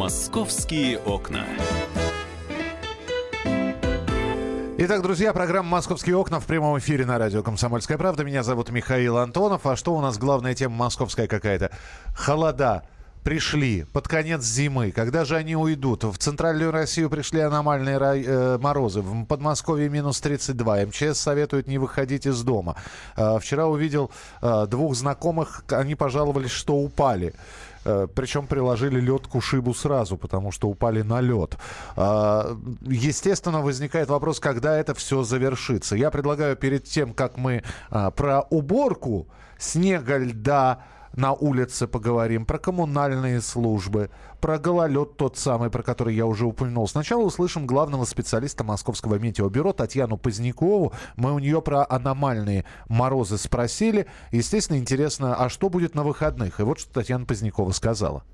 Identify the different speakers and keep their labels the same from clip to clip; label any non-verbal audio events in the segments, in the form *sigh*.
Speaker 1: Московские окна.
Speaker 2: Итак, друзья, программа «Московские окна» в прямом эфире на радио «Комсомольская правда». Меня зовут Михаил Антонов. А что у нас главная тема московская какая-то? Холода пришли под конец зимы. Когда же они уйдут? В центральную Россию пришли аномальные рай, э, морозы. В Подмосковье минус 32. МЧС советует не выходить из дома. Э, вчера увидел э, двух знакомых. Они пожаловались, что упали. Э, Причем приложили лед к ушибу сразу, потому что упали на лед. А, естественно, возникает вопрос, когда это все завершится. Я предлагаю перед тем, как мы а, про уборку снега, льда, на улице поговорим, про коммунальные службы, про гололед тот самый, про который я уже упомянул. Сначала услышим главного специалиста Московского метеобюро Татьяну Позднякову. Мы у нее про аномальные морозы спросили. Естественно, интересно, а что будет на выходных? И вот что Татьяна Позднякова сказала.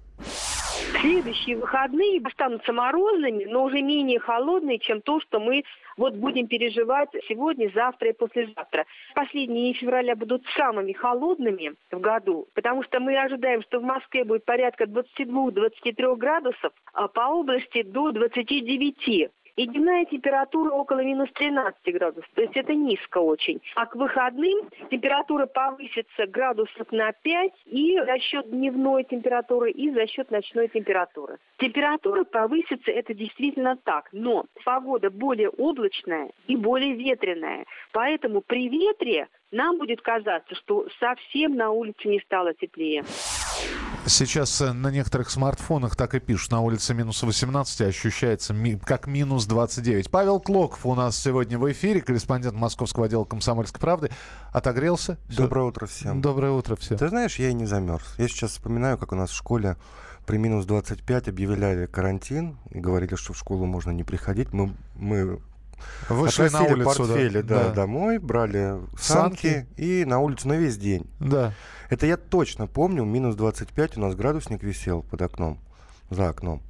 Speaker 3: Следующие выходные останутся морозными, но уже менее холодные, чем то, что мы вот будем переживать сегодня, завтра и послезавтра. Последние февраля будут самыми холодными в году, потому что мы ожидаем, что в Москве будет порядка 22-23 градусов, а по области до 29. И дневная температура около минус 13 градусов. То есть это низко очень. А к выходным температура повысится градусов на 5 и за счет дневной температуры, и за счет ночной температуры. Температура повысится, это действительно так. Но погода более облачная и более ветреная. Поэтому при ветре нам будет казаться, что совсем на улице не стало теплее.
Speaker 2: Сейчас э, на некоторых смартфонах так и пишут. На улице минус 18, а ощущается ми- как минус 29. Павел Клоков у нас сегодня в эфире, корреспондент московского отдела «Комсомольской правды». Отогрелся?
Speaker 4: Доброе утро всем.
Speaker 2: Доброе утро всем.
Speaker 4: Ты знаешь, я и не замерз. Я сейчас вспоминаю, как у нас в школе при минус 25 объявляли карантин и говорили, что в школу можно не приходить. Мы, мы
Speaker 2: Вышли на улицу. да.
Speaker 4: портфели да,
Speaker 2: да.
Speaker 4: домой, брали санки, и на улицу на весь день.
Speaker 2: Да.
Speaker 4: Это я точно помню, минус 25 у нас градусник висел под окном, за окном.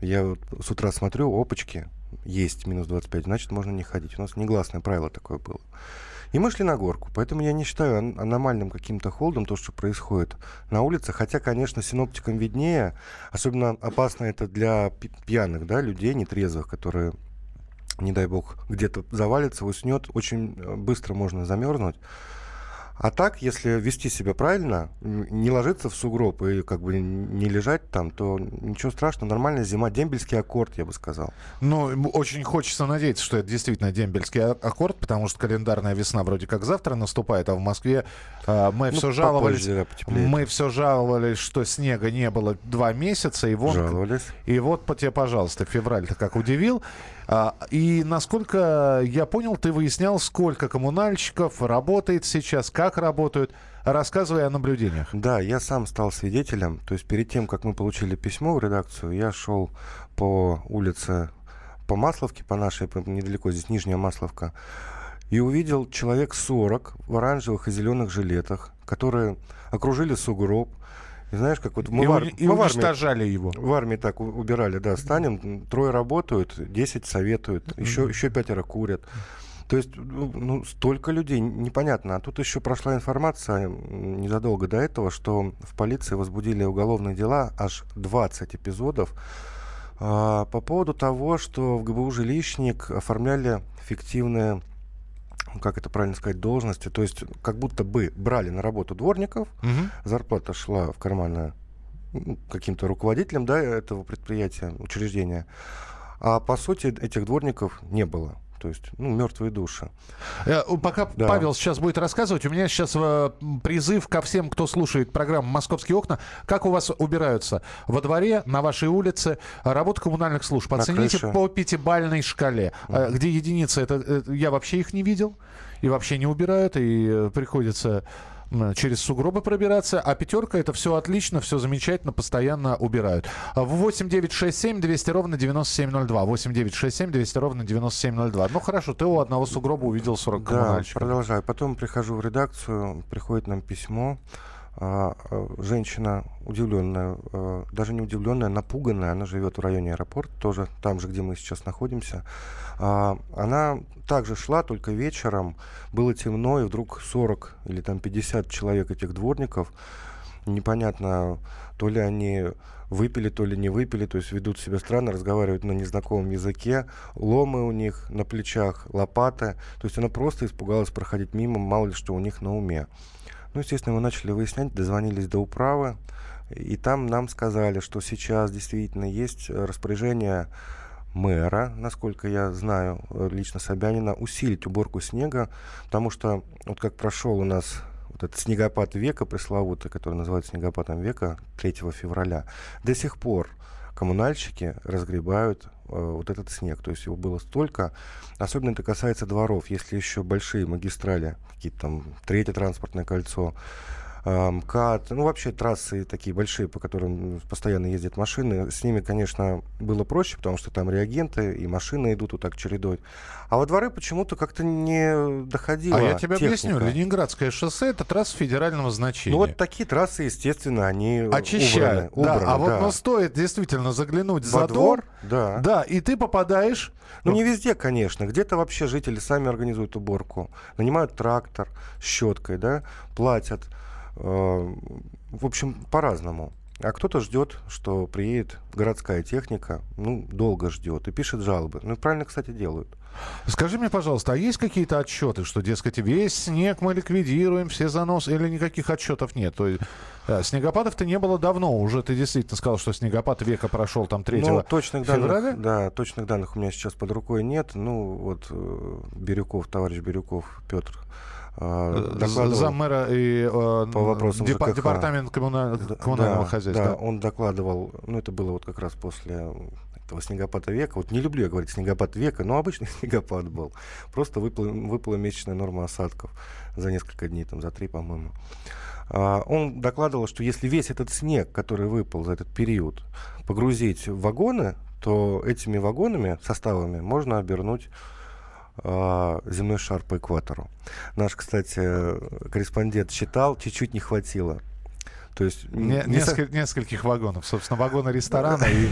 Speaker 4: Я вот с утра смотрю, опачки, есть минус 25, значит, можно не ходить. У нас негласное правило такое было. И мы шли на горку, поэтому я не считаю ан- аномальным каким-то холодом то, что происходит на улице. Хотя, конечно, синоптикам виднее. Особенно опасно это для пьяных да, людей, нетрезвых, которые, не дай бог, где-то завалится, уснет. Очень э, быстро можно замерзнуть. А так, если вести себя правильно, не ложиться в сугроб и как бы не лежать там, то ничего страшного, нормальная зима, дембельский аккорд, я бы сказал.
Speaker 2: Ну, очень хочется надеяться, что это действительно дембельский а- аккорд, потому что календарная весна вроде как завтра наступает, а в Москве а, мы
Speaker 4: Ну,
Speaker 2: все жаловались.
Speaker 4: да.
Speaker 2: Мы все жаловались, что снега не было два месяца, и вон
Speaker 4: Жаловались.
Speaker 2: И вот по тебе, пожалуйста, февраль-то как удивил. А, и насколько я понял, ты выяснял, сколько коммунальщиков работает сейчас, как работают. Рассказывай о наблюдениях.
Speaker 4: Да, я сам стал свидетелем. То есть перед тем, как мы получили письмо в редакцию, я шел по улице по Масловке, по нашей, по- недалеко здесь Нижняя Масловка, и увидел человек 40 в оранжевых и зеленых жилетах, которые окружили сугроб. И знаешь, как вот мы,
Speaker 2: и
Speaker 4: в, ар-
Speaker 2: и
Speaker 4: мы в армии,
Speaker 2: уничтожали его.
Speaker 4: в армии так убирали, да, станем, трое работают, 10 советуют, еще, еще пятеро курят. То есть, ну, ну, столько людей, непонятно. А тут еще прошла информация незадолго до этого, что в полиции возбудили уголовные дела, аж 20 эпизодов, а, по поводу того, что в ГБУ «Жилищник» оформляли фиктивные как это правильно сказать, должности, то есть как будто бы брали на работу дворников,
Speaker 2: Мгм.
Speaker 4: зарплата шла в карманы ну, каким-то руководителем да, этого предприятия, учреждения. А по сути этих дворников не было. То есть, ну, мертвые души.
Speaker 2: Э, Пока
Speaker 4: Да.
Speaker 2: Павел сейчас будет рассказывать, у меня сейчас э, призыв ко всем, кто слушает программу «Московские окна». Как у вас убираются? Во дворе, на вашей улице, работа коммунальных служб. Оцените по пятибалльной шкале. Э, Где единица, это, я вообще их не видел. И вообще не убирают, и приходится через сугробы пробираться, а пятерка это все отлично, все замечательно, постоянно убирают. А В 8 9 6 7 200 ровно 9702. 8 9 6 7 200 ровно 9702. Ну хорошо, ты у одного сугроба увидел 40
Speaker 4: Да, продолжаю. Потом прихожу в редакцию, приходит нам письмо. А, а, женщина удивленная, а, даже не удивленная, напуганная, она живет в районе аэропорта, тоже там же, где мы сейчас находимся. А, она также шла, только вечером, было темно, и вдруг 40 или там 50 человек этих дворников непонятно, то ли они выпили, то ли не выпили, то есть ведут себя странно, разговаривают на незнакомом языке, ломы у них на плечах, лопаты. То есть она просто испугалась проходить мимо, мало ли что у них на уме. Ну, естественно, мы начали выяснять, дозвонились до управы, и там нам сказали, что сейчас действительно есть распоряжение мэра, насколько я знаю, лично Собянина, усилить уборку снега, потому что вот как прошел у нас вот этот снегопад века пресловутый, который называется снегопадом века 3 февраля, до сих пор коммунальщики разгребают э, вот этот снег. То есть его было столько. Особенно это касается дворов. Если еще большие магистрали, какие-то там третье транспортное кольцо, МКАД, ну вообще трассы такие большие, по которым постоянно ездят машины, с ними, конечно, было проще, потому что там реагенты и машины идут вот так чередой. А во дворы почему-то как-то не доходило
Speaker 2: А я тебе
Speaker 4: техника.
Speaker 2: объясню. Ленинградское шоссе — это трасса федерального значения.
Speaker 4: Ну вот такие трассы, естественно, они
Speaker 2: Очищают.
Speaker 4: убраны.
Speaker 2: да.
Speaker 4: убраны,
Speaker 2: а вот
Speaker 4: да.
Speaker 2: ну, стоит действительно заглянуть
Speaker 4: Во
Speaker 2: за
Speaker 4: двор,
Speaker 2: дом,
Speaker 4: да.
Speaker 2: да, и ты попадаешь...
Speaker 4: Ну, не везде, конечно. Где-то вообще жители сами организуют уборку. Нанимают трактор щеткой, да, платят. Э, В общем, по-разному. А кто-то ждет, что приедет городская техника, ну, долго ждет и пишет жалобы. Ну, правильно, кстати, делают.
Speaker 2: Скажи мне, пожалуйста, а есть какие-то отчеты, что, дескать, весь снег мы ликвидируем, все заносы, или никаких отчетов нет? То есть, э, снегопадов-то не было давно, уже ты действительно сказал, что снегопад века прошел там 3
Speaker 4: Ну, точных
Speaker 2: февраля?
Speaker 4: данных, да, точных данных у меня сейчас под рукой нет. Ну, вот э, Бирюков, товарищ Бирюков, Петр, э,
Speaker 2: З-
Speaker 4: докладывал-
Speaker 2: Заммэра и э,
Speaker 4: По вопросам
Speaker 2: депа-
Speaker 4: ЖКХ.
Speaker 2: департамент коммуна- коммунального
Speaker 4: да,
Speaker 2: хозяйства.
Speaker 4: Да, он докладывал, ну это было вот как раз после этого снегопада века. Вот не люблю я говорить снегопад века, но обычный *laughs* снегопад был. Просто выпала, выпала месячная норма осадков за несколько дней, там за три, по-моему. А, он докладывал, что если весь этот снег, который выпал за этот период, погрузить в вагоны, то этими вагонами, составами можно обернуть а, земной шар по экватору. Наш, кстати, корреспондент считал, чуть-чуть не хватило. То есть
Speaker 2: Не- несколь- нескольких вагонов. Собственно, вагоны ресторана и...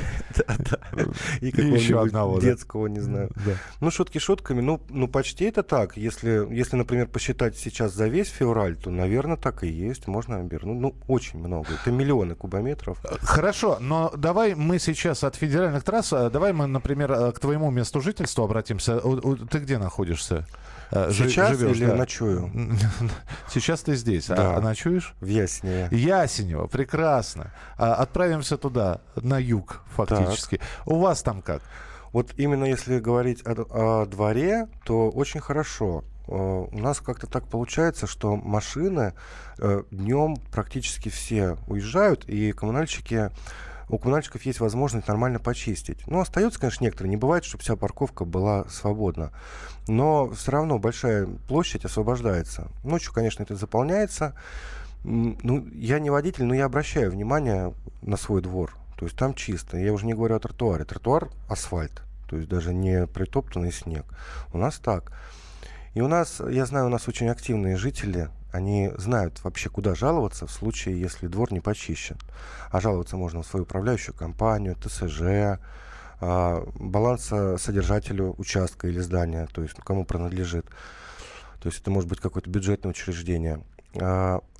Speaker 2: *laughs*
Speaker 4: И *laughs*
Speaker 2: еще одного, да.
Speaker 4: детского, не знаю.
Speaker 2: Да.
Speaker 4: Ну, шутки шутками, ну, ну, почти это так. Если, если, например, посчитать сейчас за весь февраль, то, наверное, так и есть. Можно обернуть. Ну, очень много. Это миллионы кубометров.
Speaker 2: Хорошо, но давай мы сейчас от федеральных трасс, э, давай мы, например, э, к твоему месту жительства обратимся. Ты где находишься? Э,
Speaker 4: Сейчас
Speaker 2: живешь,
Speaker 4: или
Speaker 2: да.
Speaker 4: ночую? *laughs*
Speaker 2: Сейчас ты здесь, а-
Speaker 4: Да.
Speaker 2: а ночуешь?
Speaker 4: В Ясеневе.
Speaker 2: Ясенево, прекрасно. А, Отправимся туда, на юг, фактически. У вас там как?
Speaker 4: Вот именно если говорить о, о дворе, то очень хорошо. Э, У нас как-то так получается, что машины днем практически все уезжают, и коммунальщики у коммунальщиков есть возможность нормально почистить. Ну, остается, конечно, некоторые. Не бывает, чтобы вся парковка была свободна. Но все равно большая площадь освобождается. Ночью, конечно, это заполняется. Ну, я не водитель, но я обращаю внимание на свой двор. То есть там чисто. Я уже не говорю о тротуаре. Тротуар — асфальт. То есть даже не притоптанный снег. У нас так. И у нас, я знаю, у нас очень активные жители, они знают вообще, куда жаловаться в случае, если двор не почищен. А жаловаться можно в свою управляющую компанию, ТСЖ, а, балансосодержателю участка или здания, то есть кому принадлежит. То есть это может быть какое-то бюджетное учреждение.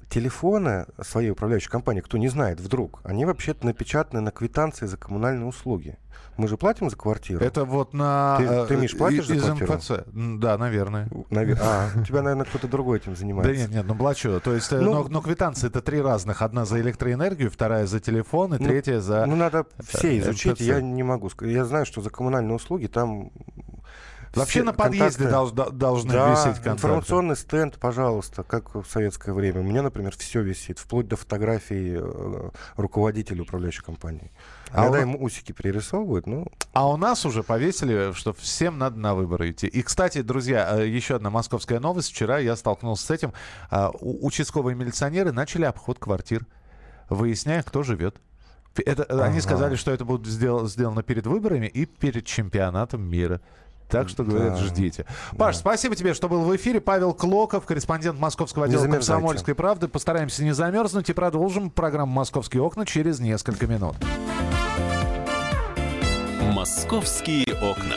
Speaker 4: Телефоны своей управляющей компании, кто не знает вдруг, они вообще-то напечатаны на квитанции за коммунальные услуги. Мы же платим за квартиру.
Speaker 2: Это вот на...
Speaker 4: Ты-
Speaker 2: э,
Speaker 4: ты, Миш, платишь
Speaker 2: и-
Speaker 4: за
Speaker 2: из
Speaker 4: квартиру?
Speaker 2: МФЦ. Да, наверное.
Speaker 4: Наве- А, тебя, наверное, кто-то другой этим
Speaker 2: Да
Speaker 4: занимается.
Speaker 2: нет, нет, ну плачу. То есть, э,
Speaker 4: Ну-
Speaker 2: но, но квитанции это три разных. Одна за электроэнергию, вторая за телефон, и
Speaker 4: Ну,
Speaker 2: третья за...
Speaker 4: Ну, надо все
Speaker 2: э,
Speaker 4: изучить.
Speaker 2: МФЦ.
Speaker 4: Я не могу сказать. Я знаю, что за коммунальные услуги там...
Speaker 2: Вообще на подъезде
Speaker 4: контакты-
Speaker 2: долж- до- должны
Speaker 4: Да,
Speaker 2: висеть контакты.
Speaker 4: информационный стенд, пожалуйста, как в советское время. У меня, например, все висит, вплоть до фотографий э, руководителя управляющей компании.
Speaker 2: А
Speaker 4: Иногда
Speaker 2: у-
Speaker 4: ему усики пририсовывают, ну,
Speaker 2: А у нас уже повесили, что всем надо на выборы идти. И, кстати, друзья, э, еще одна московская новость. Вчера я столкнулся с этим. А, Участковые милиционеры начали обход квартир, выясняя, кто живет. Это, э, Они
Speaker 4: Ага.
Speaker 2: сказали, что это будет сдел- сделано перед выборами и перед чемпионатом мира. Так что, говорят,
Speaker 4: Да.
Speaker 2: ждите. Паш, спасибо тебе, что был в эфире. Павел Клоков, корреспондент московского отдела комсомольской правды. Постараемся не замерзнуть и продолжим программу «Московские окна» через несколько минут.
Speaker 1: «Московские окна».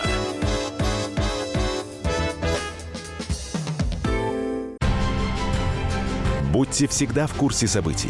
Speaker 5: Будьте всегда в курсе событий.